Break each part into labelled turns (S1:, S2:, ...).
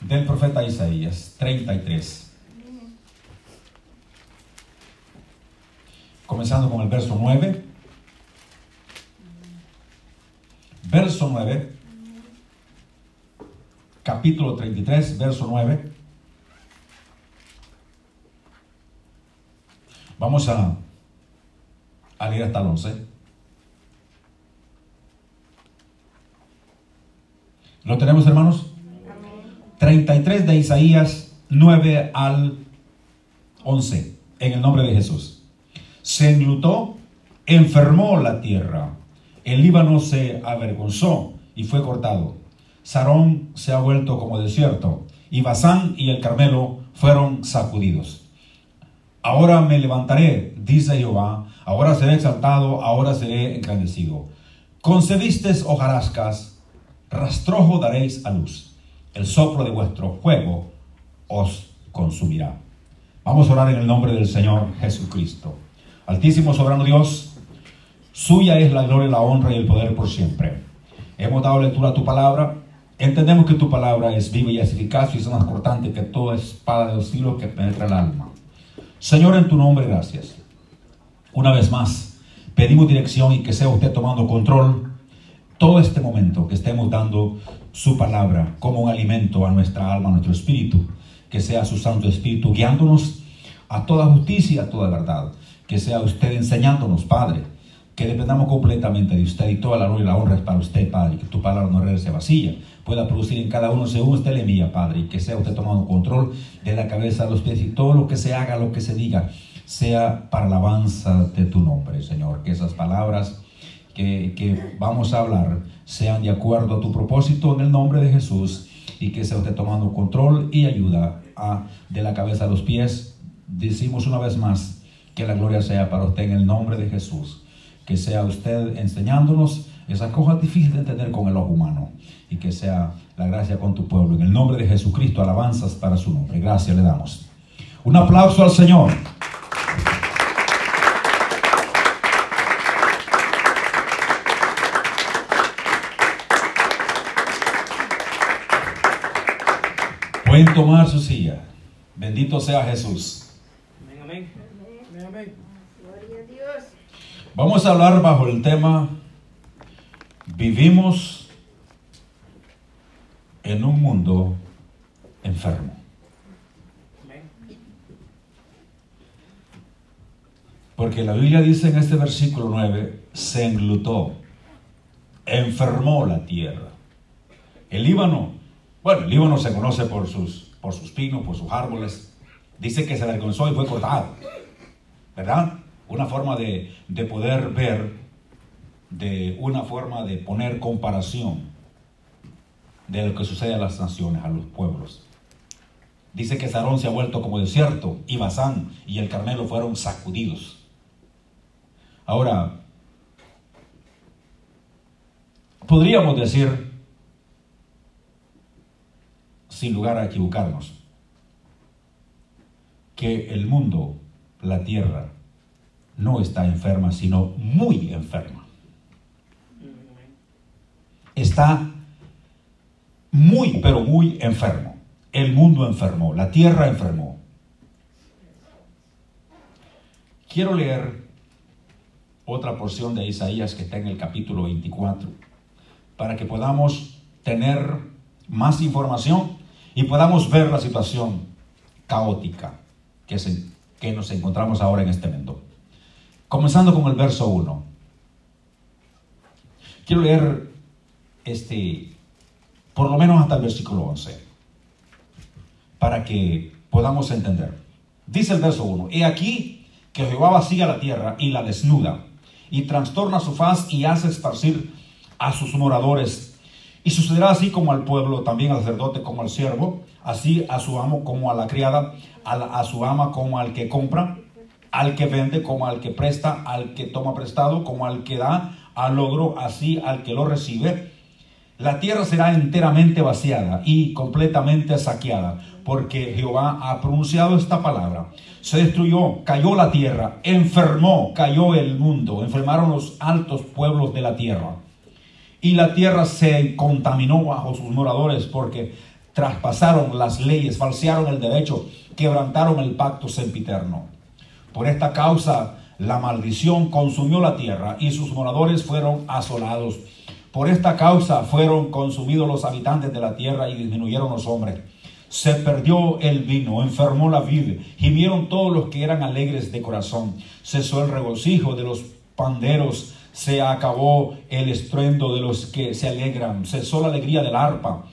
S1: del profeta Isaías 33. Comenzando con el verso 9. Verso 9. Capítulo 33, verso 9. Vamos a, a leer hasta el 11. ¿Lo tenemos, hermanos? 33 de Isaías 9 al 11, en el nombre de Jesús. Se enlutó, enfermó la tierra. El Líbano se avergonzó y fue cortado. Sarón se ha vuelto como desierto, y Basán y el Carmelo fueron sacudidos. Ahora me levantaré, dice Jehová, ahora seré exaltado, ahora seré engrandecido. Concediste hojarascas, rastrojo daréis a luz el soplo de vuestro fuego os consumirá. Vamos a orar en el nombre del Señor Jesucristo. Altísimo soberano Dios, suya es la gloria, la honra y el poder por siempre. Hemos dado lectura a tu palabra. Entendemos que tu palabra es viva y es eficaz y es más cortante que toda espada de los filos que penetra el alma. Señor, en tu nombre, gracias. Una vez más, pedimos dirección y que sea usted tomando control todo este momento que estemos dando su palabra como un alimento a nuestra alma, a nuestro espíritu. Que sea su Santo Espíritu guiándonos a toda justicia, a toda verdad. Que sea usted enseñándonos, Padre. Que dependamos completamente de usted y toda la gloria y la honra es para usted, Padre. Que tu palabra no regrese vacía. Pueda producir en cada uno según usted le envía, Padre. Y que sea usted tomando control de la cabeza a los pies y todo lo que se haga, lo que se diga, sea para la alabanza de tu nombre, Señor. Que esas palabras que, vamos a hablar sean de acuerdo a tu propósito en el nombre de Jesús y que sea usted tomando control y ayuda de la cabeza a los pies. Decimos una vez más que la gloria sea para usted en el nombre de Jesús. Que sea usted enseñándonos esa cosa difícil de entender con el ojo humano y que sea la gracia con tu pueblo. En el nombre de Jesucristo, alabanzas para su nombre. Gracias le damos. Un aplauso al Señor. Pueden tomar su silla. Bendito sea Jesús.
S2: Amén, amén. Amén,
S3: Gloria a Dios.
S1: Vamos a hablar bajo el tema Vivimos en un mundo enfermo.
S2: Amén.
S1: Porque la Biblia dice en este versículo 9, se englutó, enfermó la tierra. El Líbano, bueno, el Líbano se conoce por sus, por sus pinos, por sus árboles. Dice que se avergonzó y fue cortado. ¿Verdad? Una forma de, de poder ver, de una forma de poner comparación de lo que sucede a las naciones, a los pueblos. Dice que Sarón se ha vuelto como desierto y Basán y el Carmelo fueron sacudidos. Ahora, podríamos decir, sin lugar a equivocarnos, que el mundo, la tierra, no está enferma, sino muy enferma. Está muy, pero muy enfermo. El mundo enfermó, la tierra enfermó. Quiero leer otra porción de Isaías que está en el capítulo 24, para que podamos tener más información y podamos ver la situación caótica que, se- que nos encontramos ahora en este mundo. Comenzando con el verso 1. Quiero leer este, por lo menos hasta el versículo 11, para que podamos entender. Dice el verso 1, He aquí que Jehová vacía la tierra y la desnuda, y trastorna su faz y hace esparcir a sus moradores. Y sucederá así como al pueblo, también al sacerdote como al siervo, así a su amo como a la criada, a, la- a su ama como al que compra, al que vende como al que presta, al que toma prestado como al que da al logro, así al que lo recibe. La tierra será enteramente vaciada y completamente saqueada, porque Jehová ha pronunciado esta palabra. Se destruyó, cayó la tierra, enfermó, cayó el mundo, enfermaron los altos pueblos de la tierra. Y la tierra se contaminó bajo sus moradores, porque traspasaron las leyes, falsearon el derecho, quebrantaron el pacto sempiterno. Por esta causa, la maldición consumió la tierra y sus moradores fueron asolados. Por esta causa fueron consumidos los habitantes de la tierra y disminuyeron los hombres. Se perdió el vino, enfermó la vid, gimieron todos los que eran alegres de corazón. Cesó el regocijo de los panderos, se acabó el estruendo de los que se alegran, cesó la alegría del arpa.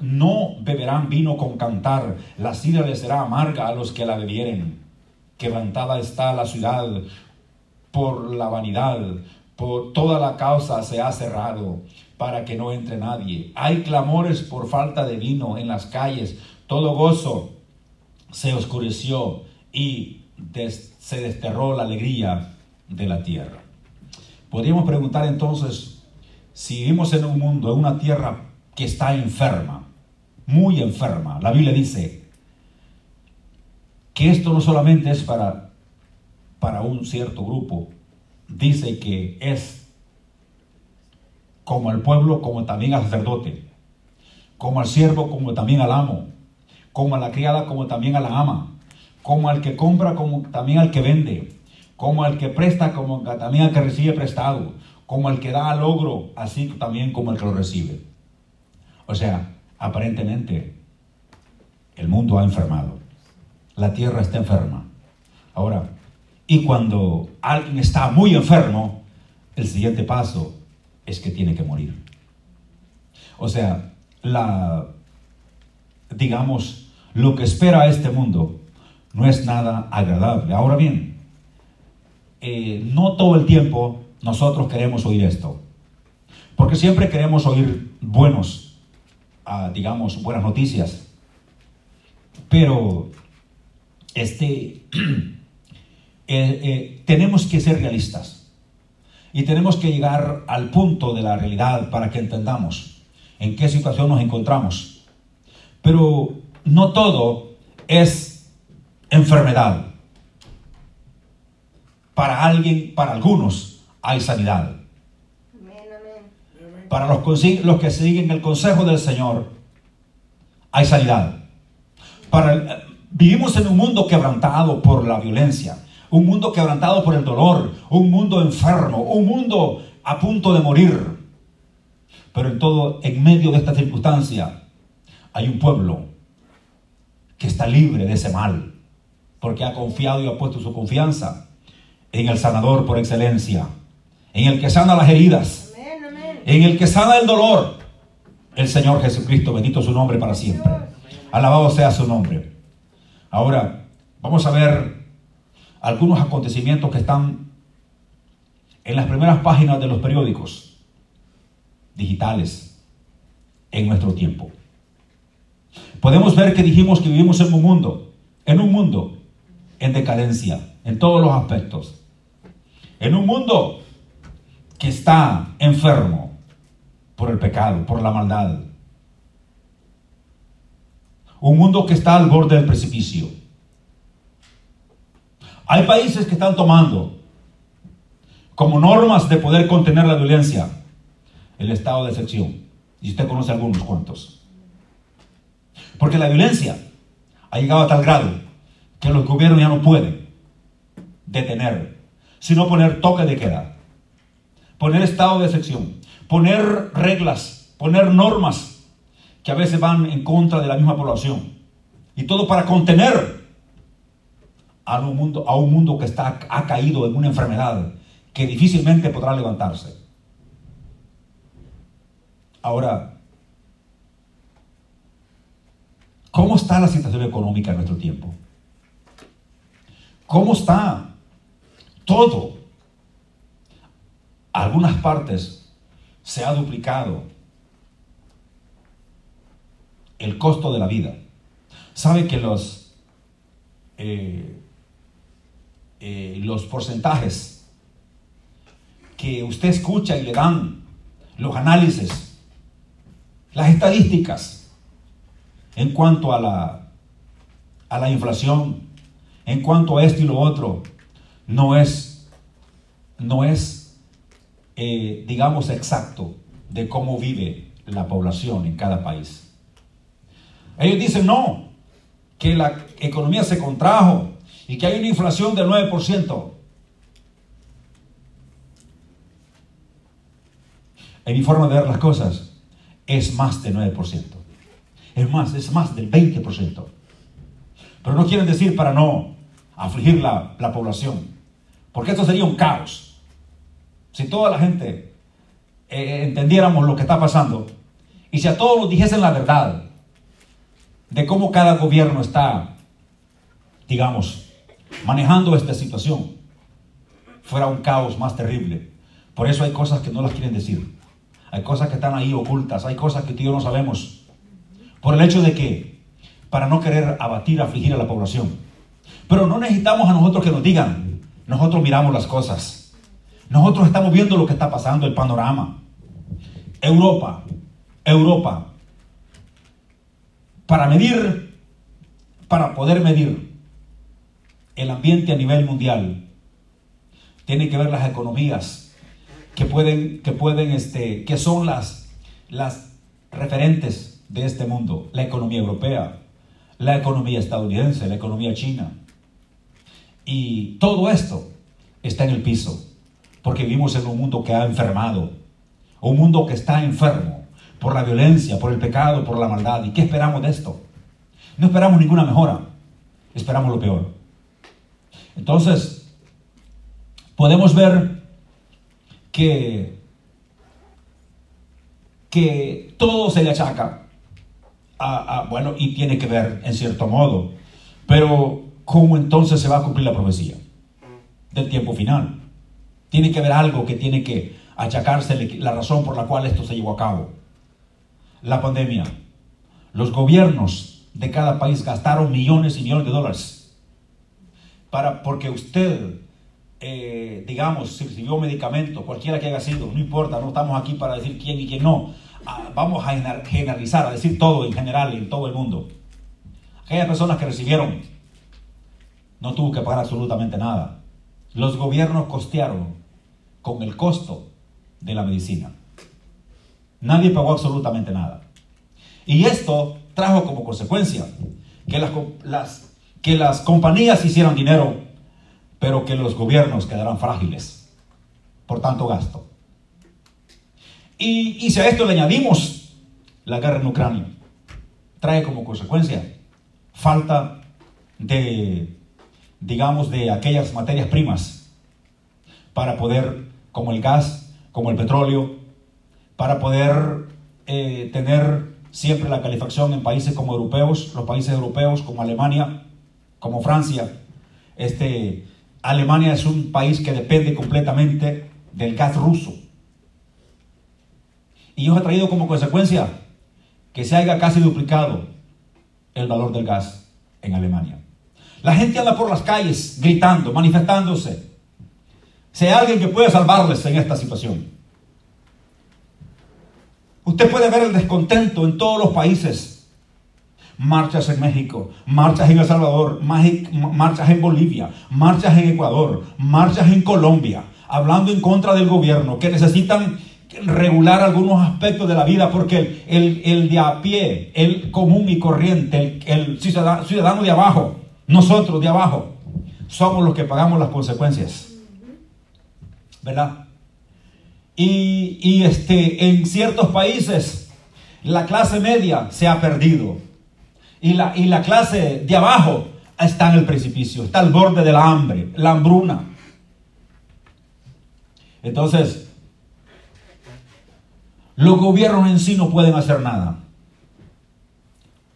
S1: No beberán vino con cantar, la sidra les será amarga a los que la bebieren. Quebrantada está la ciudad por la vanidad, por toda la causa se ha cerrado para que no entre nadie. Hay clamores por falta de vino en las calles, todo gozo se oscureció y se desterró la alegría de la tierra. Podríamos preguntar entonces, si vivimos en un mundo, en una tierra que está enferma, muy enferma, la Biblia dice que esto no solamente es para, para un cierto grupo, dice que es como al pueblo, como también al sacerdote, como al siervo, como también al amo, como a la criada, como también a la ama, como al que compra, como también al que vende, como al que presta, como también al que recibe prestado, como al que da logro, así también como el que lo recibe. O sea, aparentemente el mundo ha enfermado, la tierra está enferma. Ahora, y cuando alguien está muy enfermo, el siguiente paso es que tiene que morir. O sea, digamos, lo que espera este mundo no es nada agradable. Ahora bien, eh, no todo el tiempo nosotros queremos oír esto. Porque siempre queremos oír buenos, ah, digamos, buenas noticias. Pero este, eh, eh, tenemos que ser realistas. Y tenemos que llegar al punto de la realidad para que entendamos en qué situación nos encontramos. Pero no todo es enfermedad para alguien, para algunos, hay sanidad. Para los, los que siguen el consejo del Señor, hay sanidad. Para vivimos en un mundo quebrantado por la violencia, un mundo quebrantado por el dolor, un mundo enfermo, un mundo a punto de morir. Pero en todo, en medio de esta circunstancia, hay un pueblo que está libre de ese mal, porque ha confiado y ha puesto su confianza en el sanador por excelencia, en el que sana las heridas, en el que sana el dolor, el Señor Jesucristo, bendito su nombre para siempre. Alabado sea su nombre. Ahora, vamos a ver algunos acontecimientos que están en las primeras páginas de los periódicos digitales en nuestro tiempo. Podemos ver que dijimos que vivimos en un mundo, en un mundo en decadencia, en todos los aspectos. En un mundo que está enfermo por el pecado, por la maldad. Un mundo que está al borde del precipicio. Hay países que están tomando como normas de poder contener la violencia el estado de excepción. Y usted conoce algunos cuantos. Porque la violencia ha llegado a tal grado que los gobiernos ya no pueden detener sino poner toque de queda, poner estado de excepción, poner reglas, poner normas que a veces van en contra de la misma población. Y todo para contener a un mundo, a un mundo que está, ha caído en una enfermedad que difícilmente podrá levantarse. Ahora, ¿cómo está la situación económica en nuestro tiempo? ¿Cómo está todo, algunas partes se ha duplicado el costo de la vida. Sabe que los, eh, eh, los porcentajes que usted escucha y le dan los análisis, las estadísticas en cuanto a la, a la inflación, en cuanto a esto y lo otro, no es, no es eh, digamos, exacto de cómo vive la población en cada país. Ellos dicen no, que la economía se contrajo y que hay una inflación del 9%. En mi forma de ver las cosas, es más del 9%. Es más, es más del 20%. Pero no quieren decir para no afligir la, la población, porque esto sería un caos. Si toda la gente eh, entendiéramos lo que está pasando y si a todos nos dijesen la verdad de cómo cada gobierno está, digamos, manejando esta situación, fuera un caos más terrible. Por eso hay cosas que no las quieren decir. Hay cosas que están ahí ocultas, hay cosas que tú y yo no sabemos. Por el hecho de que, para no querer abatir, afligir a la población. Pero no necesitamos a nosotros que nos digan, nosotros miramos las cosas. Nosotros estamos viendo lo que está pasando, el panorama. Europa, Europa, para medir, para poder medir el ambiente a nivel mundial, tiene que ver las economías que pueden, que pueden, este, que son las, las referentes de este mundo, la economía europea, la economía estadounidense, la economía china. Y todo esto está en el piso, porque vivimos en un mundo que ha enfermado, un mundo que está enfermo por la violencia, por el pecado, por la maldad. ¿Y qué esperamos de esto? No esperamos ninguna mejora, esperamos lo peor. Entonces, podemos ver que, que todo se le achaca a, bueno, y tiene que ver en cierto modo, pero ¿cómo entonces se va a cumplir la profecía del tiempo final? Tiene que haber algo que tiene que achacarse la razón por la cual esto se llevó a cabo. La pandemia. Los gobiernos de cada país gastaron millones y millones de dólares para porque usted, eh, digamos, recibió medicamento, cualquiera que haya sido, no importa, no estamos aquí para decir quién y quién no. Ah, vamos a generalizar, a decir todo en general en todo el mundo. Aquellas personas que recibieron no tuvo que pagar absolutamente nada. Los gobiernos costearon con el costo de la medicina. Nadie pagó absolutamente nada. Y esto trajo como consecuencia que las, las, que las compañías hicieran dinero, pero que los gobiernos quedaran frágiles por tanto gasto. Y, y si a esto le añadimos la guerra en Ucrania, trae como consecuencia falta de, digamos, de aquellas materias primas para poder, como el gas, como el petróleo, para poder eh, tener siempre la calefacción en países como europeos, los países europeos como Alemania, como Francia. Este, Alemania es un país que depende completamente del gas ruso. Y eso ha traído como consecuencia que se haya casi duplicado el valor del gas en Alemania. La gente anda por las calles gritando, manifestándose, hay alguien que puede salvarles en esta situación. Usted puede ver el descontento en todos los países. Marchas en México, marchas en El Salvador, marchas en Bolivia, marchas en Ecuador, marchas en Colombia, hablando en contra del gobierno, que necesitan regular algunos aspectos de la vida, porque el, de a pie, el común y corriente, el ciudadano de abajo, nosotros de abajo, somos los que pagamos las consecuencias. ¿verdad? Y, este, en ciertos países la clase media se ha perdido y la, y la clase de abajo está en el precipicio, está al borde de la hambre, la hambruna. Entonces, los gobiernos en sí no pueden hacer nada.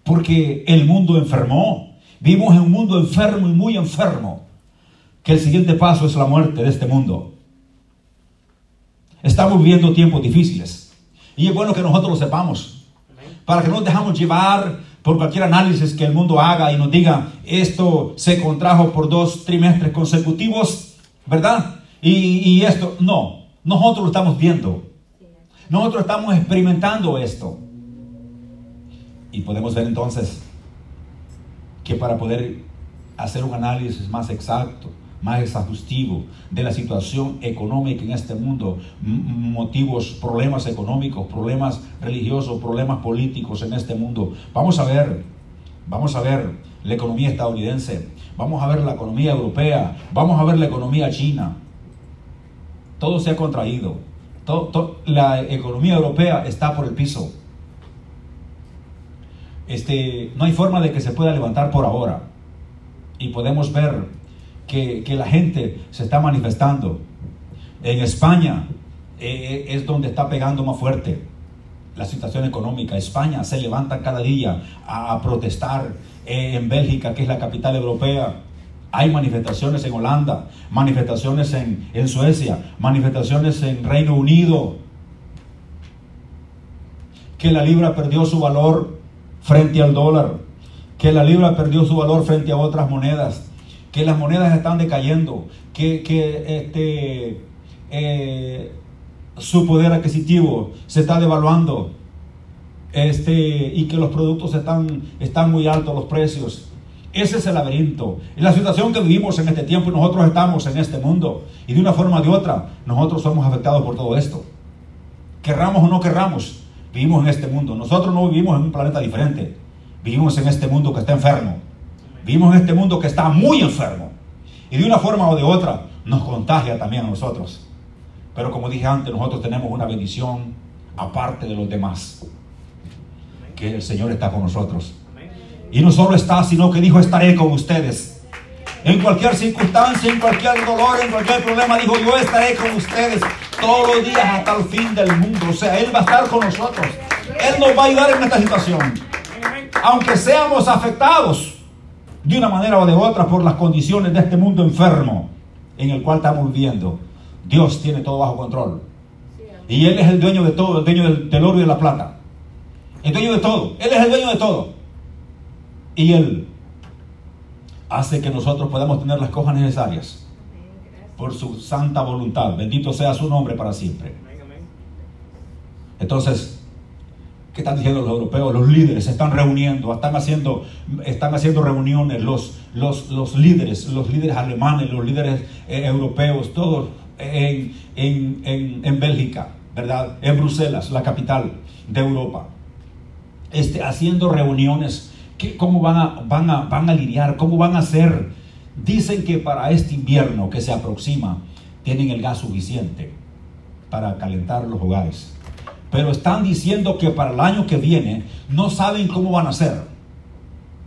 S1: Porque el mundo enfermó. Vivimos en un mundo enfermo y muy enfermo. Que el siguiente paso es la muerte de este mundo. Estamos viviendo tiempos difíciles. Y es bueno que nosotros lo sepamos. Para que no nos dejamos llevar por cualquier análisis que el mundo haga y nos diga, esto se contrajo por dos trimestres consecutivos, ¿verdad? Y, esto, no, nosotros lo estamos viendo. Nosotros estamos experimentando esto. Y podemos ver entonces que para poder hacer un análisis más exacto, más exhaustivo de la situación económica en este mundo, motivos, problemas económicos, problemas religiosos, problemas políticos en este mundo. Vamos a ver, vamos a ver la economía estadounidense, vamos a ver la economía europea, vamos a ver la economía china. Todo se ha contraído. la economía europea está por el piso. Este, no hay forma de que se pueda levantar por ahora. Y podemos ver que, la gente se está manifestando. En España eh, es donde está pegando más fuerte la situación económica. España se levanta cada día a, protestar. Eh, en Bélgica, que es la capital europea, hay manifestaciones en Holanda, manifestaciones en, en Suecia, manifestaciones en Reino Unido. Que la libra perdió su valor frente al dólar, que la libra perdió su valor frente a otras monedas, que las monedas están decayendo, que, este, eh, su poder adquisitivo se está devaluando este, y que los productos están, están muy altos, los precios. Ese es el laberinto. Es la situación que vivimos en este tiempo y nosotros estamos en este mundo. Y de una forma o de otra, nosotros somos afectados por todo esto. Querramos o no querramos, vivimos en este mundo. Nosotros no vivimos en un planeta diferente. Vivimos en este mundo que está enfermo. Vivimos en este mundo que está muy enfermo. Y de una forma o de otra nos contagia también a nosotros. Pero como dije antes, nosotros tenemos una bendición aparte de los demás. Que el Señor está con nosotros. Y no solo está, sino que dijo, estaré con ustedes. En cualquier circunstancia, en cualquier dolor, en cualquier problema, dijo, yo estaré con ustedes todos los días hasta el fin del mundo. O sea, Él va a estar con nosotros. Él nos va a ayudar en esta situación. Aunque seamos afectados de una manera o de otra por las condiciones de este mundo enfermo en el cual estamos viviendo, Dios tiene todo bajo control. Y Él es el dueño de todo, el dueño del, del oro y de la plata. El dueño de todo. Él es el dueño de todo. Y Él hace que nosotros podamos tener las cosas necesarias por su santa voluntad. Bendito sea su nombre para siempre. Entonces, ¿qué están diciendo los europeos? Los líderes se están reuniendo, están haciendo, están haciendo reuniones, los, los, los líderes, los líderes alemanes, los líderes eh, europeos, todos en, en, en, Bélgica, ¿verdad? En Bruselas, la capital de Europa, este, haciendo reuniones. ¿Cómo van a, van, a, van a lidiar? ¿Cómo van a hacer? Dicen que para este invierno que se aproxima tienen el gas suficiente para calentar los hogares. Pero están diciendo que para el año que viene no saben cómo van a hacer.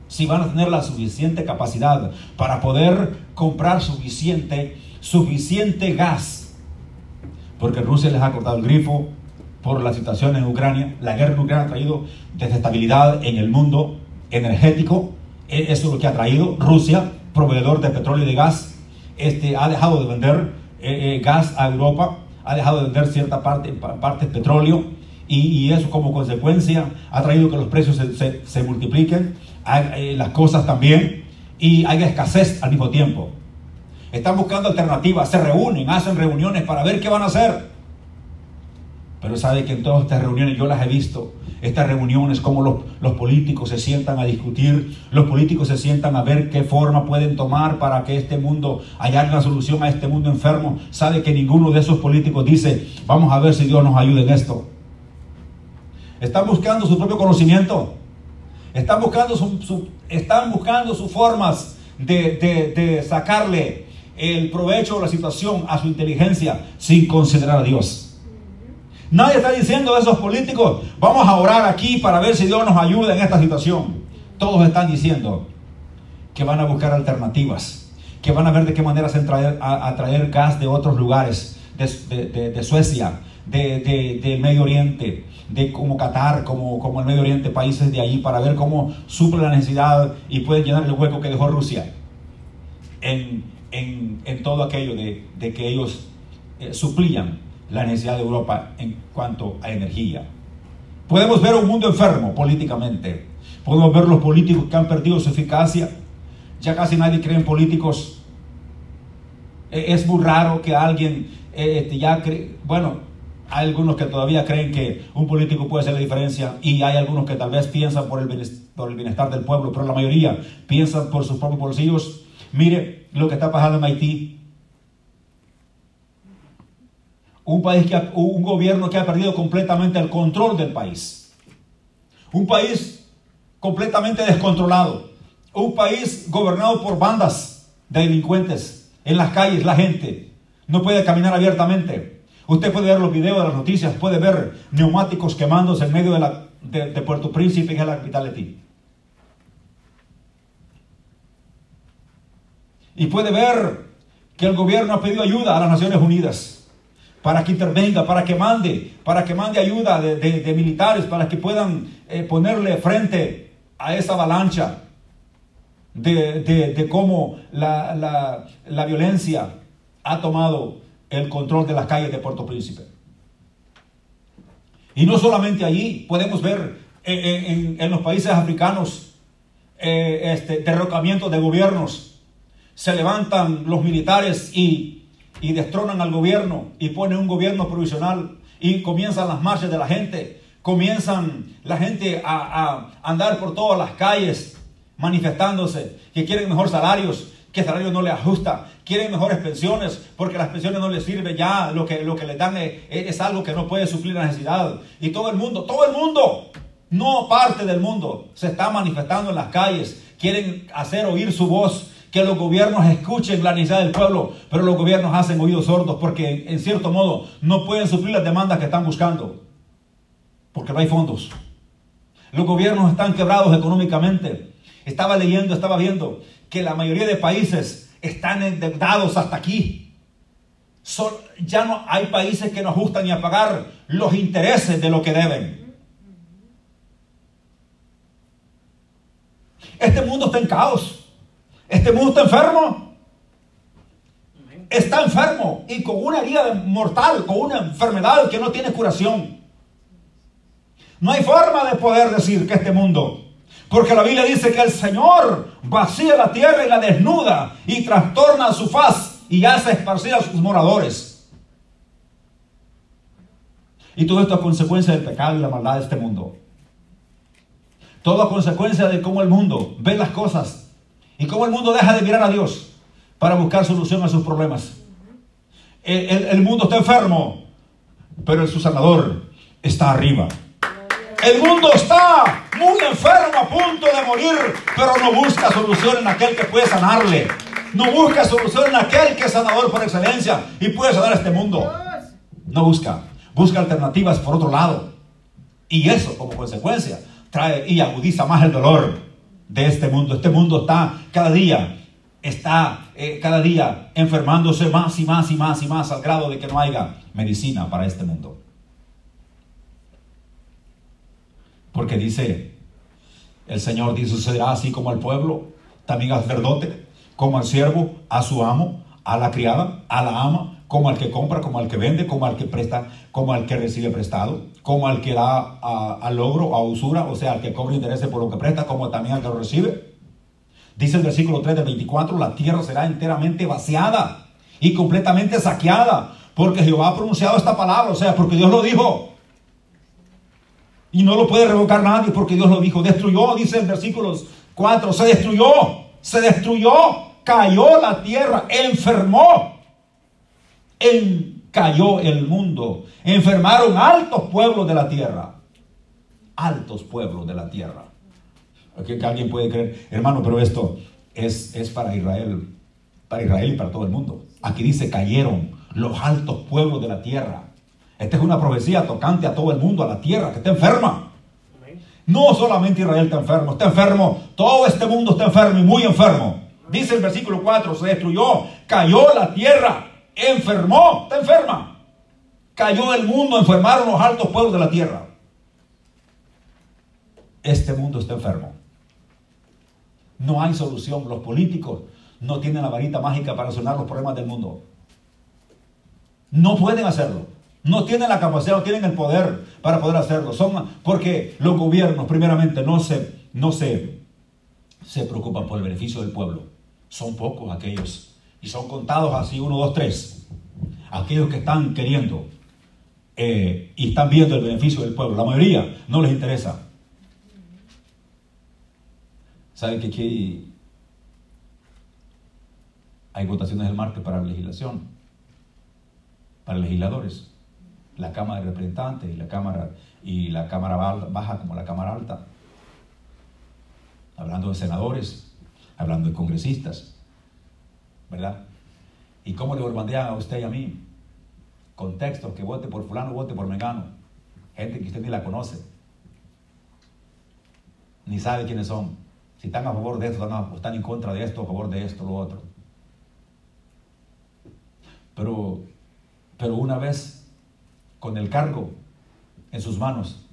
S1: Si van a tener la suficiente capacidad para poder comprar suficiente, suficiente gas. Porque Rusia les ha cortado el grifo por la situación en Ucrania. La guerra en Ucrania ha traído desestabilidad en el mundo energético. E-, eso es lo que ha traído Rusia proveedor de petróleo y de gas, este, ha dejado de vender eh, eh, gas a Europa, ha dejado de vender cierta parte, parte petróleo y, eso como consecuencia ha traído que los precios se, multipliquen, eh, las cosas también y hay escasez al mismo tiempo. Están buscando alternativas, se reúnen, hacen reuniones para ver qué van a hacer. Pero sabe que en todas estas reuniones yo las he visto estas reuniones, cómo los, los, políticos se sientan a discutir, los políticos se sientan a ver qué forma pueden tomar para que este mundo, hallar una solución a este mundo enfermo. Sabe que ninguno de esos políticos dice, vamos a ver si Dios nos ayuda en esto. Están buscando su propio conocimiento, están buscando, su, están buscando sus formas de, de, de sacarle el provecho de la situación a su inteligencia sin considerar a Dios. Nadie está diciendo a esos políticos, vamos a orar aquí para ver si Dios nos ayuda en esta situación. Todos están diciendo que van a buscar alternativas, que van a ver de qué manera se traer, a, traer gas de otros lugares, de, Suecia, de, Medio Oriente, de como Qatar, como, como el Medio Oriente, países de allí, para ver cómo suple la necesidad y pueden llenar el hueco que dejó Rusia en, todo aquello de, que ellos eh, suplían la necesidad de Europa en cuanto a energía. Podemos ver un mundo enfermo políticamente. Podemos ver los políticos que han perdido su eficacia. Ya casi nadie cree en políticos. E, es muy raro que alguien eh, este, ya cree, bueno, hay algunos que todavía creen que un político puede hacer la diferencia y hay algunos que tal vez piensan por el, por el bienestar del pueblo, pero la mayoría piensan por sus propios bolsillos Mire lo que está pasando en Haití. Un país que un gobierno que ha perdido completamente el control del país. Un país completamente descontrolado. Un país gobernado por bandas de delincuentes. En las calles la gente no puede caminar abiertamente. Usted puede ver los videos de las noticias, puede ver neumáticos quemándose en medio de, la, de, Puerto Príncipe, que es la capital de Haití. Y puede ver que el gobierno ha pedido ayuda a las Naciones Unidas para que intervenga, para que mande, para que mande ayuda de, militares, para que puedan eh, ponerle frente a esa avalancha de, cómo la, violencia ha tomado el control de las calles de Puerto Príncipe. Y no solamente allí, podemos ver eh, eh, en, los países africanos este, derrocamientos de gobiernos se levantan los militares y, y destronan al gobierno y ponen un gobierno provisional y comienzan las marchas de la gente, comienzan la gente a, andar por todas las calles manifestándose, que quieren mejores salarios, que el salario no les ajusta, quieren mejores pensiones, porque las pensiones no les sirven ya, lo que, lo que les dan es, algo que no puede suplir la necesidad. Y todo el mundo, todo el mundo, no parte del mundo, se está manifestando en las calles, quieren hacer oír su voz, que los gobiernos escuchen la necesidad del pueblo, pero los gobiernos hacen oídos sordos porque en cierto modo no pueden suplir las demandas que están buscando, porque no hay fondos. Los gobiernos están quebrados económicamente. Estaba leyendo, estaba viendo que la mayoría de países están endeudados hasta aquí. ya no hay países que no ajustan ni a pagar los intereses de lo que deben. Este mundo está en caos. Este mundo está enfermo. Está enfermo y con una herida mortal, con una enfermedad que no tiene curación. No hay forma de poder decir que este mundo, porque la Biblia dice que el Señor vacía la tierra y la desnuda y trastorna su faz y hace esparcir a sus moradores. Y todo esto es consecuencia del pecado y la maldad de este mundo. Todo consecuencia de cómo el mundo ve las cosas y cómo el mundo deja de mirar a Dios para buscar solución a sus problemas. El, mundo está enfermo, pero su sanador está arriba. El mundo está muy enfermo, a punto de morir, pero no busca solución en aquel que puede sanarle. No busca solución en aquel que es sanador por excelencia y puede sanar este mundo. No busca. Busca alternativas por otro lado. Y eso, como consecuencia, trae y agudiza más el dolor de este mundo. Este mundo está cada día, está eh, cada día enfermándose más y más y más y más al grado de que no haya medicina para este mundo. Porque dice, el Señor dice, sucederá así como al pueblo, también al sacerdote, como al siervo, a su amo, a la criada, a la ama, como al que compra, como al que vende, como al que presta, como al que recibe prestado, como al que da al logro, a usura, o sea, al que cobra intereses por lo que presta, como también al que lo recibe. Dice el versículo 3 del 24, la tierra será enteramente vaciada y completamente saqueada, porque Jehová ha pronunciado esta palabra, o sea, porque Dios lo dijo. Y no lo puede revocar nadie porque Dios lo dijo. Destruyó, dice el versículo 4, se destruyó, se destruyó, cayó la tierra, enfermó cayó el mundo. Enfermaron altos pueblos de la tierra. Altos pueblos de la tierra. Que, alguien puede creer, hermano, pero esto es, es para Israel, para Israel y para todo el mundo. Aquí dice, cayeron los altos pueblos de la tierra. Esta es una profecía tocante a todo el mundo, a la tierra, que está enferma. No solamente Israel está enfermo, está enfermo, todo este mundo está enfermo y muy enfermo. Dice el versículo 4, se destruyó, cayó la tierra enfermó, está enferma. Cayó el mundo, enfermaron los altos pueblos de la tierra. Este mundo está enfermo. No hay solución. Los políticos no tienen la varita mágica para solucionar los problemas del mundo. No pueden hacerlo. No tienen la capacidad, no tienen el poder para poder hacerlo. Son porque los gobiernos, primeramente, no se, no se, se preocupan por el beneficio del pueblo. Son pocos aquellos y son contados así, uno, dos, tres, aquellos que están queriendo eh, y están viendo el beneficio del pueblo. La mayoría no les interesa. ¿Saben que aquí Hay votaciones el martes para legislación, para legisladores. La Cámara de Representantes y la Cámara, y la cámara Baja como la Cámara Alta. Hablando de senadores, hablando de congresistas. ¿Verdad? ¿Y cómo le borbandean a usted y a mí? Con textos que vote por fulano, vote por mengano. Gente que usted ni la conoce. Ni sabe quiénes son. Si están a favor de esto o están en contra de esto, a favor de esto, lo otro. Pero, pero una vez con el cargo en sus manos,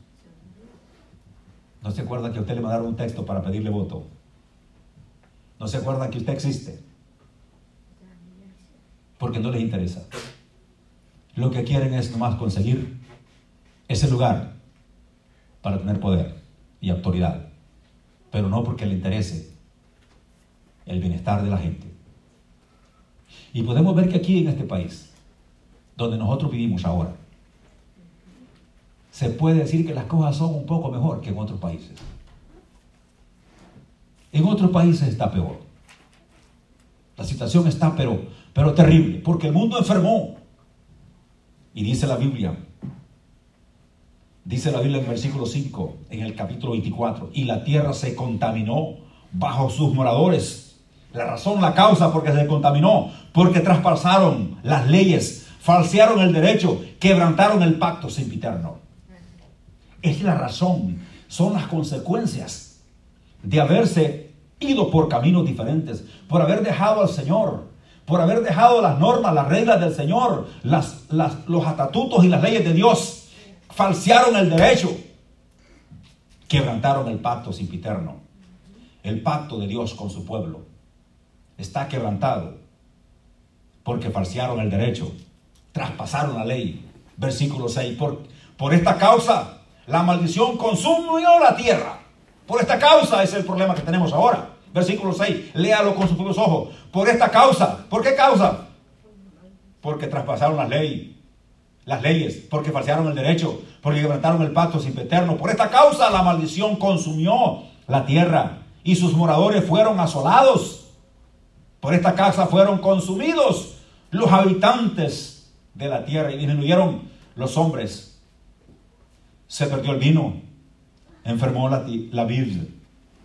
S1: ¿no se acuerda que usted le mandaron un texto para pedirle voto? ¿No se acuerda que usted existe? Porque no les interesa. Lo que quieren es nomás conseguir ese lugar para tener poder y autoridad, pero no porque le interese el bienestar de la gente. Y podemos ver que aquí en este país, donde nosotros vivimos ahora, se puede decir que las cosas son un poco mejor que en otros países. En otros países está peor. La situación está pero, pero terrible, porque el mundo enfermó. Y dice la Biblia, dice la Biblia en versículo 5, en el capítulo 24, y la tierra se contaminó bajo sus moradores. La razón, la causa porque se contaminó, porque traspasaron las leyes, falsearon el derecho, quebrantaron el pacto sempiterno. Es la razón, son las consecuencias de haberse ido por caminos diferentes, por haber dejado al Señor, por haber dejado las normas, las reglas del Señor, los atatutos y las leyes de Dios, falsearon el derecho, quebrantaron el pacto sempiterno. El pacto de Dios con su pueblo está quebrantado porque falsearon el derecho, traspasaron la ley. Versículo 6, por, por esta causa la maldición consumió la tierra. Por esta causa es el problema que tenemos ahora. Versículo 6, léalo con sus propios ojos. Por esta causa, ¿por qué causa? Porque traspasaron la ley, las leyes, porque falsearon el derecho, porque quebrantaron el pacto sin eterno. Por esta causa la maldición consumió la tierra y sus moradores fueron asolados. Por esta causa fueron consumidos los habitantes de la tierra y disminuyeron los hombres. Se perdió el vino, enfermó la, la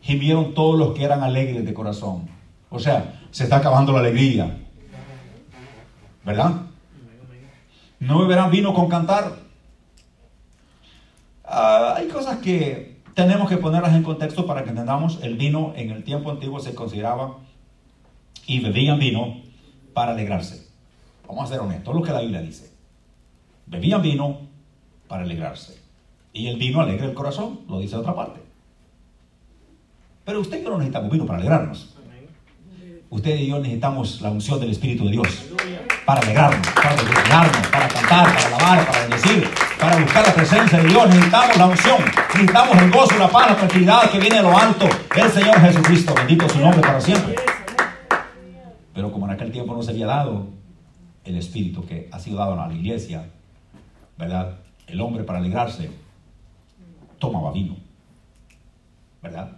S1: gimieron todos los que eran alegres de corazón. O sea, se está acabando la alegría. ¿Verdad? No beberán vino con cantar. Ah, hay cosas que tenemos que ponerlas en contexto para que entendamos. El vino en el tiempo antiguo se consideraba y bebían vino para alegrarse. Vamos a ser honestos, lo que la Biblia dice. Bebían vino para alegrarse. Y el vino alegra el corazón, lo dice otra parte. Pero usted y yo no necesitamos vino para alegrarnos. Usted y yo necesitamos la unción del Espíritu de Dios para alegrarnos, para alegrarnos, para cantar, para alabar, para bendecir, para buscar la presencia de Dios. Necesitamos la unción, necesitamos el gozo, la paz, la tranquilidad que viene de lo alto. El Señor Jesucristo, bendito su nombre para siempre. Pero como en aquel tiempo no se había dado el Espíritu que ha sido dado a la iglesia, ¿verdad? El hombre para alegrarse tomaba vino, ¿verdad?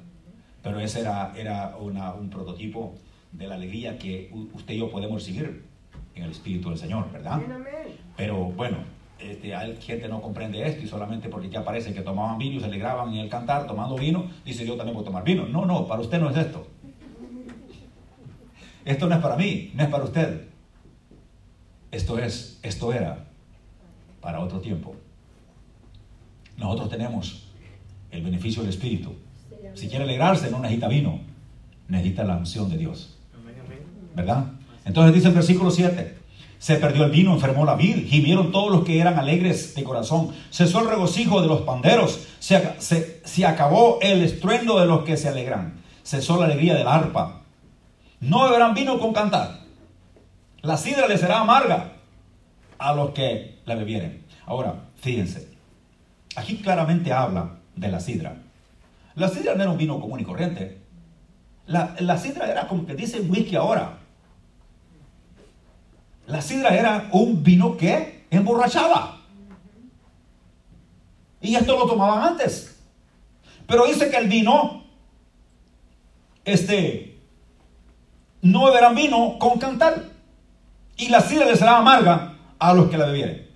S1: Pero ese era, era un prototipo de la alegría que usted y yo podemos recibir en el Espíritu del Señor, ¿verdad? Pero bueno, este, hay gente no comprende esto y solamente porque ya parece que tomaban vino y se alegraban en el cantar tomando vino, dice yo también puedo tomar vino. No, no, para usted no es esto. Esto no es para mí, no es para usted. Esto es, esto era para otro tiempo. Nosotros tenemos el beneficio del Espíritu si quiere alegrarse, no necesita vino, necesita la unción de Dios. ¿Verdad? Entonces dice el versículo 7. Se perdió el vino, enfermó la vid, gimieron todos los que eran alegres de corazón, cesó el regocijo de los panderos, se, acabó el estruendo de los que se alegran, cesó la alegría del arpa. No beberán vino con cantar. La sidra les será amarga a los que la bebieren. Ahora, fíjense, aquí claramente habla de la sidra. La sidra no era un vino común y corriente. La, sidra era como que dice whisky ahora. La sidra era un vino que emborrachaba. Y esto lo tomaban antes. Pero dice que el vino, este, no beberán vino con cantar. Y la sidra les será amarga a los que la bebieren.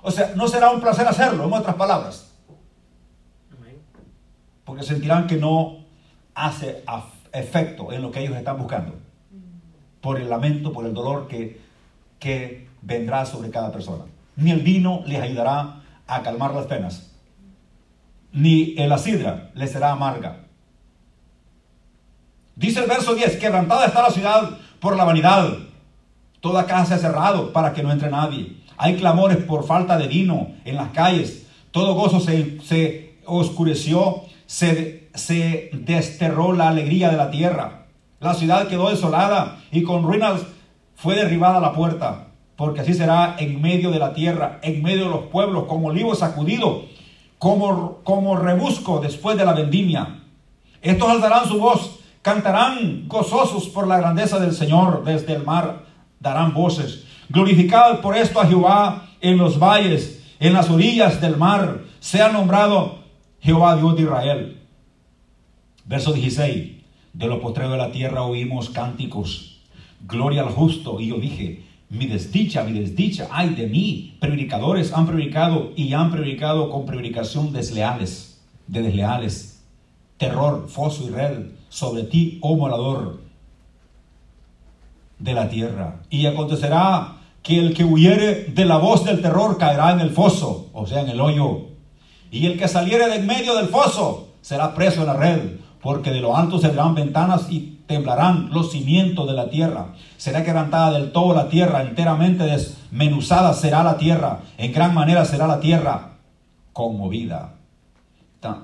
S1: O sea, no será un placer hacerlo, en otras palabras. Porque sentirán que no hace efecto en lo que ellos están buscando. Por el lamento, por el dolor que, que vendrá sobre cada persona. Ni el vino les ayudará a calmar las penas. Ni la sidra les será amarga. Dice el verso 10, quebrantada está la ciudad por la vanidad. Toda casa se ha cerrado para que no entre nadie. Hay clamores por falta de vino en las calles. Todo gozo se, se oscureció, se, se desterró la alegría de la tierra. La ciudad quedó desolada y con ruinas fue derribada la puerta. Porque así será en medio de la tierra, en medio de los pueblos, como olivo sacudido, como, como rebusco después de la vendimia. Estos alzarán su voz Cantarán gozosos por la grandeza del Señor desde el mar, darán voces. Glorificad por esto a Jehová en los valles, en las orillas del mar. Sea nombrado Jehová Dios de Israel. Verso 16. De lo postrero de la tierra oímos cánticos. Gloria al justo. Y yo dije, mi desdicha, mi desdicha, ay de mí. Predicadores han predicado y han predicado con predicación desleales, de desleales. Terror, foso y red sobre ti, oh morador de la tierra. Y acontecerá que el que huyere de la voz del terror caerá en el foso, o sea, en el hoyo. Y el que saliere de en medio del foso será preso en la red, porque de lo alto se verán ventanas y temblarán los cimientos de la tierra. Será quebrantada del todo la tierra, enteramente desmenuzada será la tierra, en gran manera será la tierra conmovida.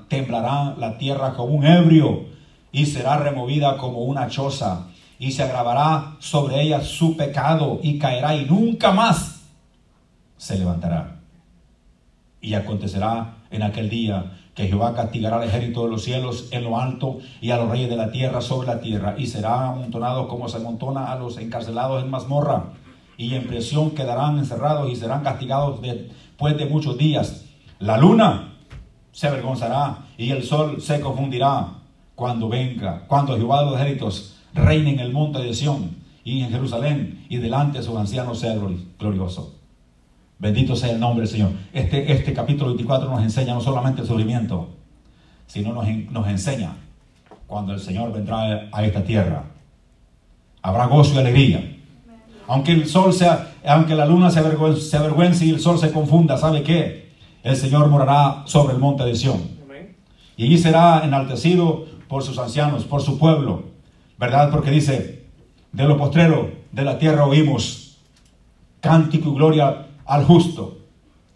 S1: Temblará la tierra como un ebrio y será removida como una choza y se agravará sobre ella su pecado y caerá y nunca más se levantará. Y acontecerá en aquel día que Jehová castigará al ejército de los cielos en lo alto y a los reyes de la tierra sobre la tierra y será amontonado como se amontona a los encarcelados en mazmorra y en prisión quedarán encerrados y serán castigados después de muchos días. La luna se avergonzará y el sol se confundirá cuando venga, cuando Jehová de los ejércitos reine en el monte de Sión y en Jerusalén y delante de sus ancianos sea glorioso. Bendito sea el nombre del Señor. Este, este capítulo 24 nos enseña no solamente el sufrimiento, sino nos, nos enseña cuando el Señor vendrá a esta tierra. Habrá gozo y alegría. Aunque el sol sea, aunque la luna se avergüence, se avergüence y el sol se confunda, ¿sabe qué? El Señor morará sobre el monte de Sión. Y allí será enaltecido por sus ancianos, por su pueblo, ¿verdad? Porque dice, de lo postrero de la tierra oímos cántico y gloria al justo,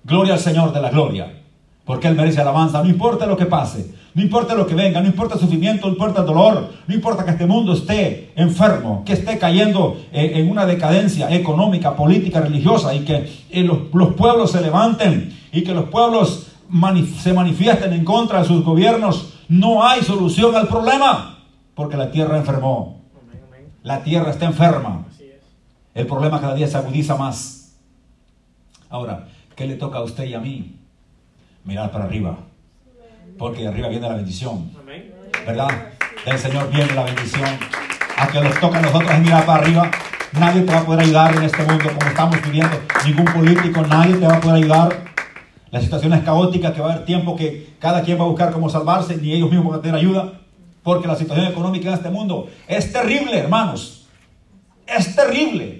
S1: gloria al Señor de la gloria, porque Él merece alabanza, no importa lo que pase, no importa lo que venga, no importa el sufrimiento, no importa el dolor, no importa que este mundo esté enfermo, que esté cayendo eh, en una decadencia económica, política, religiosa y que eh, los, pueblos se levanten y que los pueblos se manifiesten en contra de sus gobiernos no hay solución al problema porque la tierra enfermó. La tierra está enferma. El problema cada día se agudiza más. Ahora, ¿qué le toca a usted y a mí? Mirar para arriba. Porque de arriba viene la bendición. ¿Verdad? Del Señor viene la bendición. A que nos toca a nosotros mirar para arriba. Nadie te va a poder ayudar en este mundo como estamos viviendo. Ningún político, nadie te va a poder ayudar. La situación es caótica, que va a haber tiempo que cada quien va a buscar cómo salvarse, ni ellos mismos van a tener ayuda, porque la situación económica en este mundo es terrible, hermanos. Es terrible.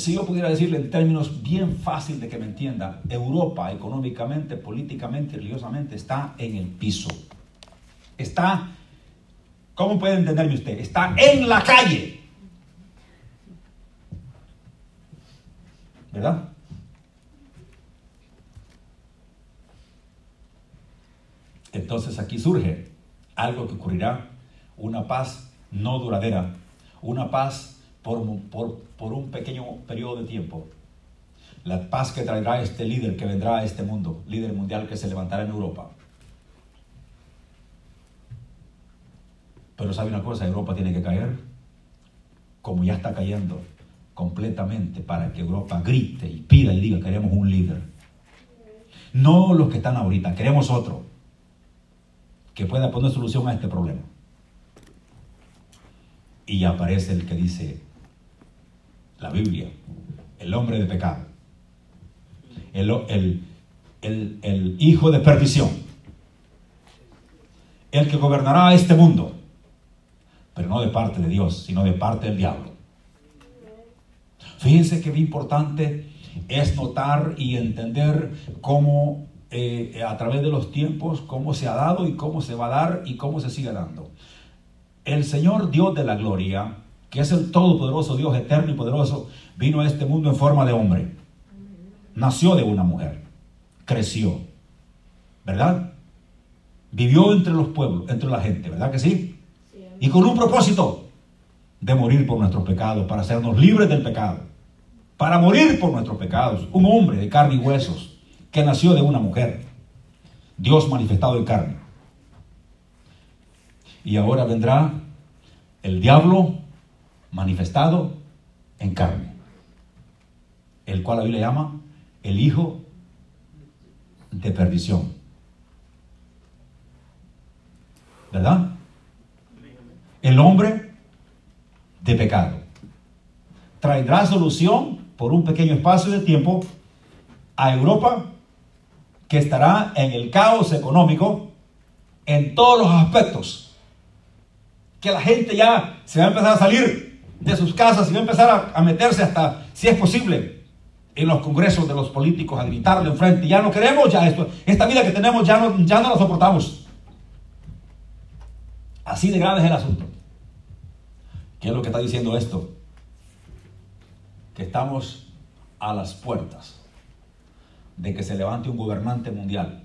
S1: Si yo pudiera decirle en términos bien fáciles de que me entienda, Europa económicamente, políticamente, religiosamente está en el piso. Está, ¿cómo puede entenderme usted? Está en la calle. ¿Verdad? Entonces aquí surge algo que ocurrirá, una paz no duradera, una paz por, por, un pequeño periodo de tiempo. La paz que traerá este líder que vendrá a este mundo, líder mundial que se levantará en Europa. Pero sabe una cosa, Europa tiene que caer como ya está cayendo completamente para que Europa grite y pida y diga queremos un líder. No los que están ahorita, queremos otro que pueda poner solución a este problema. y aparece el que dice la Biblia, el hombre de pecado, el, el, el, hijo de perdición, el que gobernará este mundo, pero no de parte de Dios, sino de parte del diablo. Fíjense que bien importante es notar y entender cómo eh, a través de los tiempos, cómo se ha dado y cómo se va a dar y cómo se sigue dando. El Señor Dios de la gloria, que es el todopoderoso Dios eterno y poderoso, vino a este mundo en forma de hombre. Nació de una mujer, creció, ¿verdad? Vivió entre los pueblos, entre la gente, ¿verdad que sí? Y con un propósito de morir por nuestros pecados, para hacernos libres del pecado, para morir por nuestros pecados. Un hombre de carne y huesos que nació de una mujer, Dios manifestado en carne. Y ahora vendrá el diablo manifestado en carne, el cual la Biblia llama el hijo de perdición. ¿Verdad? El hombre de pecado. Traerá solución por un pequeño espacio de tiempo a Europa que estará en el caos económico en todos los aspectos que la gente ya se va a empezar a salir de sus casas y va a empezar a, meterse hasta, si es posible, en los congresos de los políticos a gritarle enfrente. Ya no queremos ya esto. Esta vida que tenemos ya no, ya no la soportamos. Así de grave es el asunto. ¿Qué es lo que está diciendo esto? Que estamos a las puertas de que se levante un gobernante mundial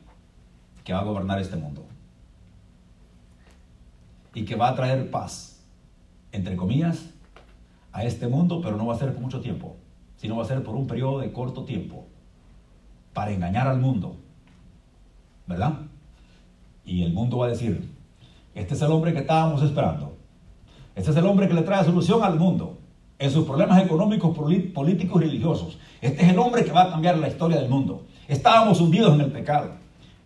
S1: que va a gobernar este mundo y que va a traer paz, entre comillas, a este mundo, pero no va a ser por mucho tiempo, sino va a ser por un periodo de corto tiempo, para engañar al mundo, ¿verdad? Y el mundo va a decir, este es el hombre que estábamos esperando, este es el hombre que le trae solución al mundo, en sus problemas económicos, políticos y religiosos. Este es el hombre que va a cambiar la historia del mundo. Estábamos hundidos en el pecado.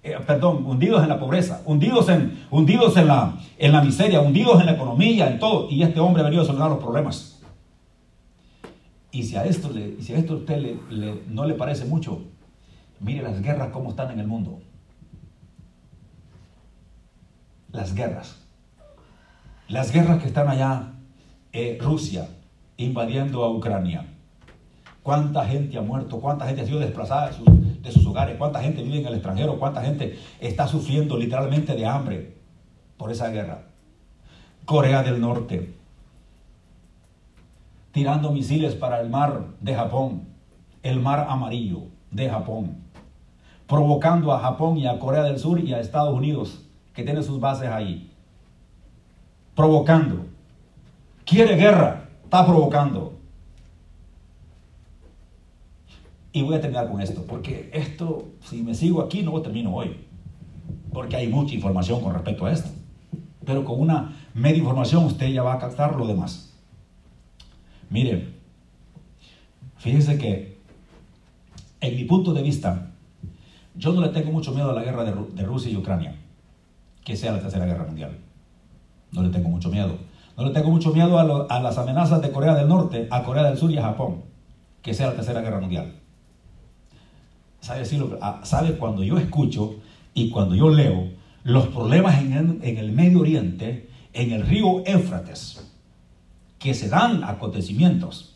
S1: Eh, perdón, hundidos en la pobreza, hundidos, en, hundidos en, la, en la miseria, hundidos en la economía, en todo. Y este hombre ha venido a solucionar los problemas. Y si a esto, si a esto usted le, no le parece mucho, mire las guerras cómo están en el mundo. Las guerras. Las guerras que están allá, eh, Rusia invadiendo a Ucrania. ¿Cuánta gente ha muerto? ¿Cuánta gente ha sido desplazada de sus, de sus hogares, cuánta gente vive en el extranjero, cuánta gente está sufriendo literalmente de hambre por esa guerra. Corea del Norte, tirando misiles para el mar de Japón, el mar amarillo de Japón, provocando a Japón y a Corea del Sur y a Estados Unidos, que tiene sus bases ahí, provocando. Quiere guerra, está provocando. Y voy a terminar con esto, porque esto, si me sigo aquí, no termino hoy, porque hay mucha información con respecto a esto. Pero con una media información usted ya va a captar lo demás. Mire, fíjese que en mi punto de vista, yo no le tengo mucho miedo a la guerra de, Rusia y Ucrania, que sea la tercera guerra mundial. No le tengo mucho miedo. No le tengo mucho miedo a, las amenazas de Corea del Norte, a Corea del Sur y a Japón, que sea la tercera guerra mundial. ¿Sabe, ah, ¿Sabe cuando yo escucho y cuando yo leo los problemas en el, en el Medio Oriente, en el río Éufrates, que se dan acontecimientos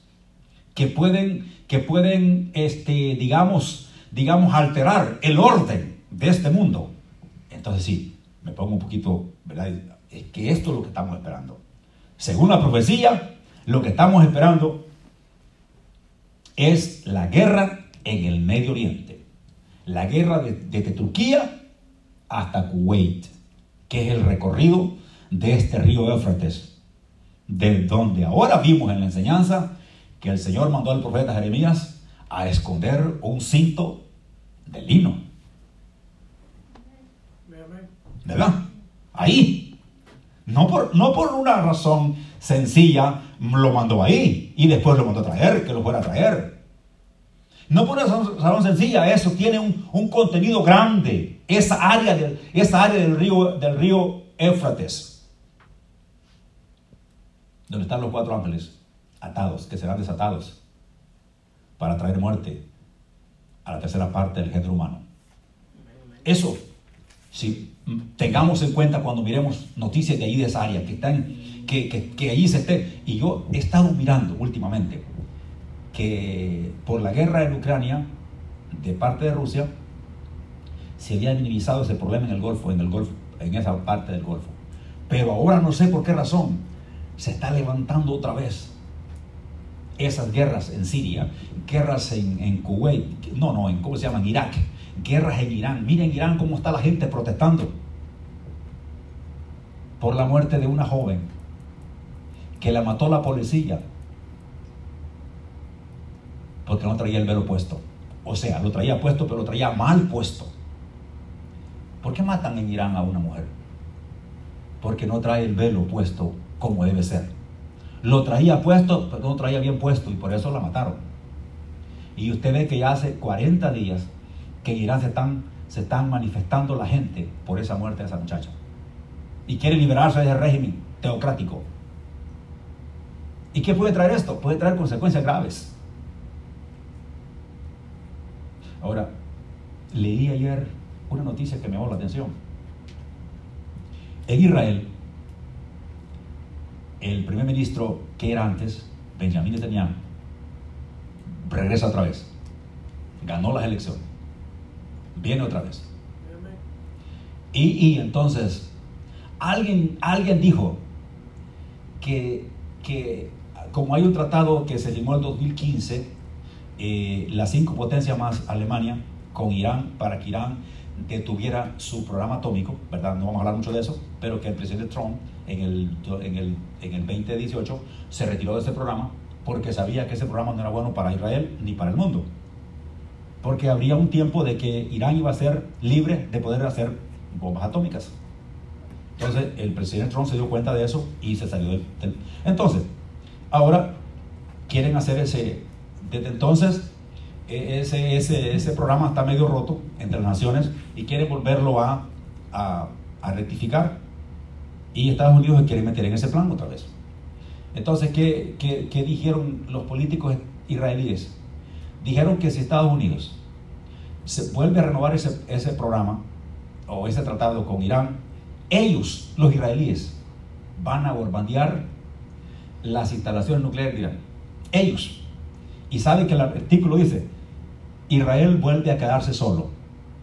S1: que pueden, que pueden este, digamos, digamos, alterar el orden de este mundo. Entonces sí, me pongo un poquito, ¿verdad? Es que esto es lo que estamos esperando. Según la profecía, lo que estamos esperando es la guerra en el Medio Oriente. La guerra desde Turquía hasta Kuwait, que es el recorrido de este río Éufrates, de donde ahora vimos en la enseñanza que el Señor mandó al profeta Jeremías a esconder un cinto de lino. ¿Verdad? Ahí. No por, no por una razón sencilla lo mandó ahí y después lo mandó a traer, que lo fuera a traer. No por una razón sencilla, eso tiene un, contenido grande, esa área, de, esa área del, río, del río Éufrates. Donde están los cuatro ángeles atados, que serán desatados para traer muerte a la tercera parte del género humano. Eso, si tengamos en cuenta cuando miremos noticias de ahí de esa área, que, están, que, que, que allí se esté. Y yo he estado mirando últimamente que por la guerra en Ucrania, de parte de Rusia, se había minimizado ese problema en el Golfo, en el Golfo, en esa parte del Golfo. Pero ahora no sé por qué razón se está levantando otra vez esas guerras en Siria, guerras en, en Kuwait, no, no, en cómo se llaman, Irak, guerras en Irán. Miren Irán cómo está la gente protestando por la muerte de una joven que la mató la policía porque no traía el velo puesto. O sea, lo traía puesto, pero lo traía mal puesto. ¿Por qué matan en Irán a una mujer? Porque no trae el velo puesto como debe ser. Lo traía puesto, pero no traía bien puesto y por eso la mataron. Y usted ve que ya hace 40 días que en Irán se están, se están manifestando la gente por esa muerte de esa muchacha. Y quiere liberarse de ese régimen teocrático. ¿Y qué puede traer esto? Puede traer consecuencias graves. Ahora, leí ayer una noticia que me llamó la atención. En Israel, el primer ministro que era antes, Benjamin Netanyahu, regresa otra vez. Ganó las elecciones. Viene otra vez. Y, y entonces, alguien, alguien dijo que, que como hay un tratado que se firmó en 2015, eh, las cinco potencias más Alemania con Irán para que Irán detuviera su programa atómico, ¿verdad? No vamos a hablar mucho de eso, pero que el presidente Trump en el, en el, en el 2018 se retiró de ese programa porque sabía que ese programa no era bueno para Israel ni para el mundo. Porque habría un tiempo de que Irán iba a ser libre de poder hacer bombas atómicas. Entonces el presidente Trump se dio cuenta de eso y se salió del... del... Entonces, ahora quieren hacer ese, desde entonces, e, ese, ese, ese, programa está medio roto entre las naciones y quiere volverlo a, a, a, rectificar. Y Estados Unidos se quiere meter en ese plan otra vez. Entonces, ¿qué, qué, qué dijeron los políticos israelíes? Dijeron que si Estados Unidos se vuelve a renovar ese, ese programa o ese tratado con Irán, ellos, los israelíes, van a bombardear las instalaciones nucleares de Irán. Ellos. Y saben que el artículo dice, Israel vuelve a quedarse solo.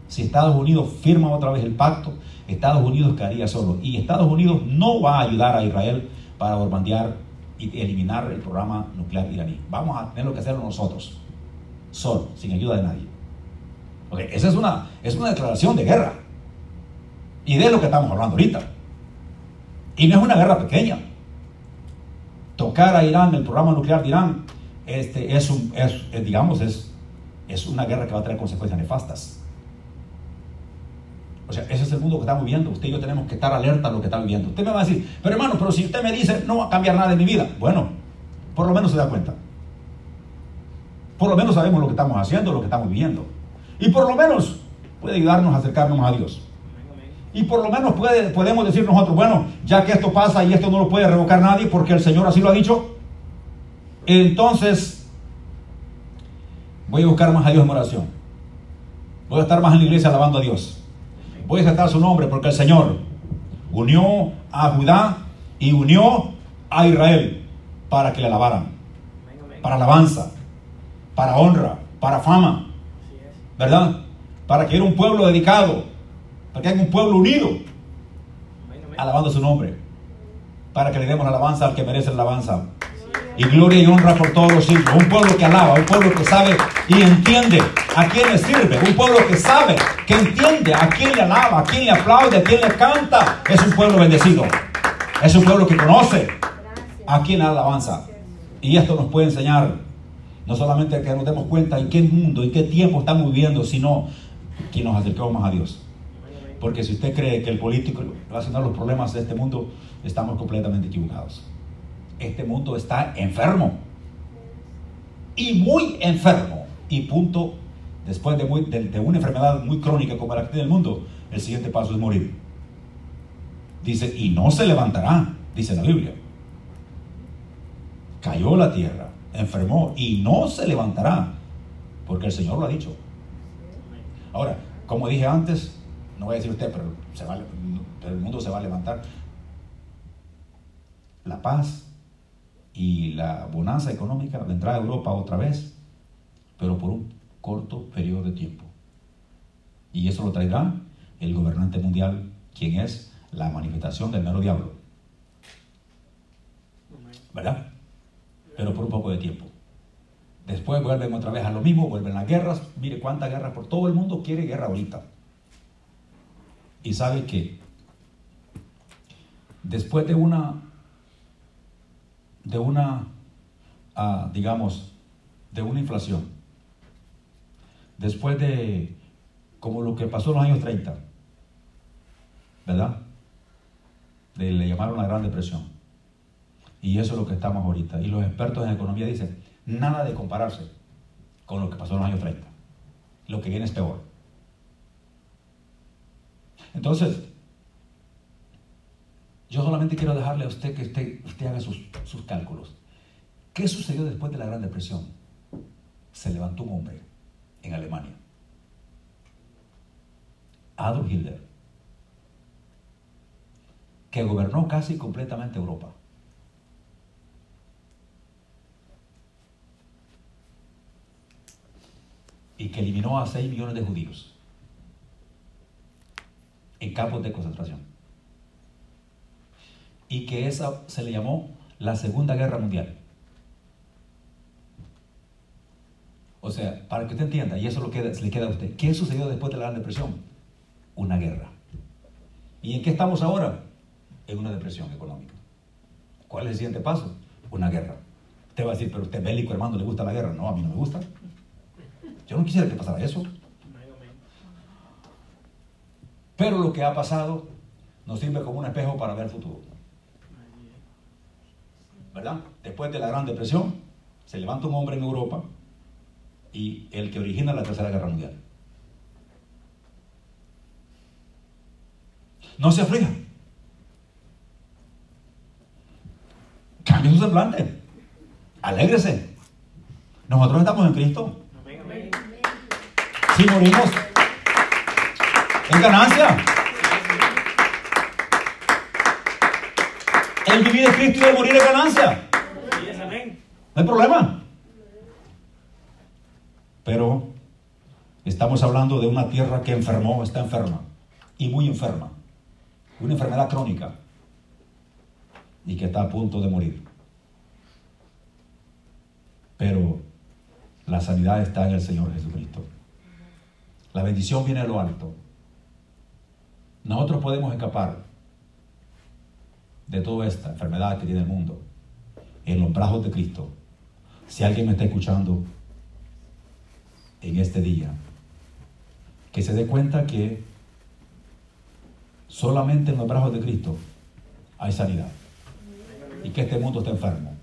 S1: Si Estados Unidos firma otra vez el pacto, Estados Unidos quedaría solo. Y Estados Unidos no va a ayudar a Israel para bombardear y eliminar el programa nuclear iraní. Vamos a tener que hacerlo nosotros, solo, sin ayuda de nadie. Okay, esa es una, es una declaración de guerra. Y de lo que estamos hablando ahorita. Y no es una guerra pequeña. Tocar a Irán, el programa nuclear de Irán, este, es, un, es, digamos, es, es una guerra que va a traer consecuencias nefastas. Ese es el mundo que estamos viviendo. Usted y yo tenemos que estar alerta a lo que está viviendo. Usted me va a decir, pero hermano, pero si usted me dice no va a cambiar nada en mi vida, bueno, por lo menos se da cuenta. Por lo menos sabemos lo que estamos haciendo, lo que estamos viviendo. Y por lo menos puede ayudarnos a acercarnos a Dios. Y por lo menos puede, podemos decir nosotros, bueno, ya que esto pasa y esto no lo puede revocar nadie porque el Señor así lo ha dicho, entonces voy a buscar más a Dios en oración. Voy a estar más en la iglesia alabando a Dios. Voy a aceptar su nombre porque el Señor unió a Judá y unió a Israel para que le alabaran. Para alabanza, para honra, para fama. ¿Verdad? Para que era un pueblo dedicado, para que haya un pueblo unido, alabando su nombre. Para que le demos la alabanza al que merece la alabanza y gloria y honra por todos los siglos. Un pueblo que alaba, un pueblo que sabe y entiende a quién le sirve, un pueblo que sabe, que entiende a quién le alaba, a quién le aplaude, a quién le canta. Es un pueblo bendecido. Es un pueblo que conoce a quién alabanza. Y esto nos puede enseñar no solamente que nos demos cuenta en qué mundo, en qué tiempo estamos viviendo, sino que nos acercamos más a Dios. Porque si usted cree que el político va a solucionar los problemas de este mundo, estamos completamente equivocados este mundo está enfermo. Y muy enfermo. Y punto, después de, una enfermedad muy crónica como la que tiene el mundo, el siguiente paso es morir. Dice, y no se levantará, dice la Biblia. cayó la tierra, enfermó y no se levantará, porque el Señor lo ha dicho. Ahora, como dije antes, no voy a decir usted, pero el mundo se va a levantar. La paz y la bonanza económica vendrá a Europa otra vez, pero por un corto periodo de tiempo. Y eso lo traerá el gobernante mundial, quien es la manifestación del mero diablo. ¿Verdad? Pero por un poco de tiempo. Después vuelven otra vez a lo mismo, vuelven las guerras. Mire cuántas guerras por todo el mundo quiere guerra ahorita. Y sabe que después de una, de una, ah, digamos, de una inflación, después de como lo que pasó en los años 30, ¿verdad? le llamaron la Gran Depresión. Y eso es lo que estamos ahorita. Y los expertos en economía dicen, nada de compararse con lo que pasó en los años 30. Lo que viene es peor. Entonces, yo solamente quiero dejarle a usted que usted, haga sus, sus cálculos. ¿Qué sucedió después de la Gran Depresión? Se levantó un hombre en Alemania. Adolf Hitler que gobernó casi completamente Europa. Y que eliminó a 6 millones de judíos en campos de concentración. Y que esa se le llamó la Segunda Guerra Mundial. O sea, para que usted entienda, y eso lo que le queda a usted, ¿qué sucedió después de la Gran Depresión? Una guerra. ¿Y en qué estamos ahora? en una depresión económica. ¿Cuál es el siguiente paso? Una guerra. Usted va a decir, pero usted bélico hermano, ¿le gusta la guerra? No, a mí no me gusta. Yo no quisiera que pasara eso. Pero lo que ha pasado nos sirve como un espejo para ver el futuro. ¿Verdad? Después de la Gran Depresión, se levanta un hombre en Europa y el que origina la Tercera Guerra Mundial. No se aflija. Cambie su semblante. Alégrese. Nosotros estamos en Cristo. Si morimos, es ganancia. El vivir de Cristo y morir es ganancia. No hay problema. Pero estamos hablando de una tierra que enfermó, está enferma. Y muy enferma. Una enfermedad crónica y que está a punto de morir. Pero la sanidad está en el Señor Jesucristo. La bendición viene a lo alto. Nosotros podemos escapar de toda esta enfermedad que tiene el mundo en los brazos de Cristo. Si alguien me está escuchando en este día, que se dé cuenta que solamente en los brazos de Cristo hay sanidad y que este mundo está enfermo.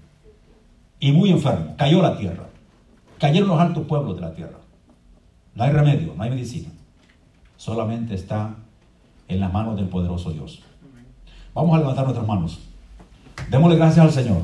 S1: Y muy enfermo. Cayó la tierra. Cayeron los altos pueblos de la tierra. No hay remedio, no hay medicina. Solamente está en las manos del poderoso Dios. Vamos a levantar nuestras manos. Démosle gracias al Señor.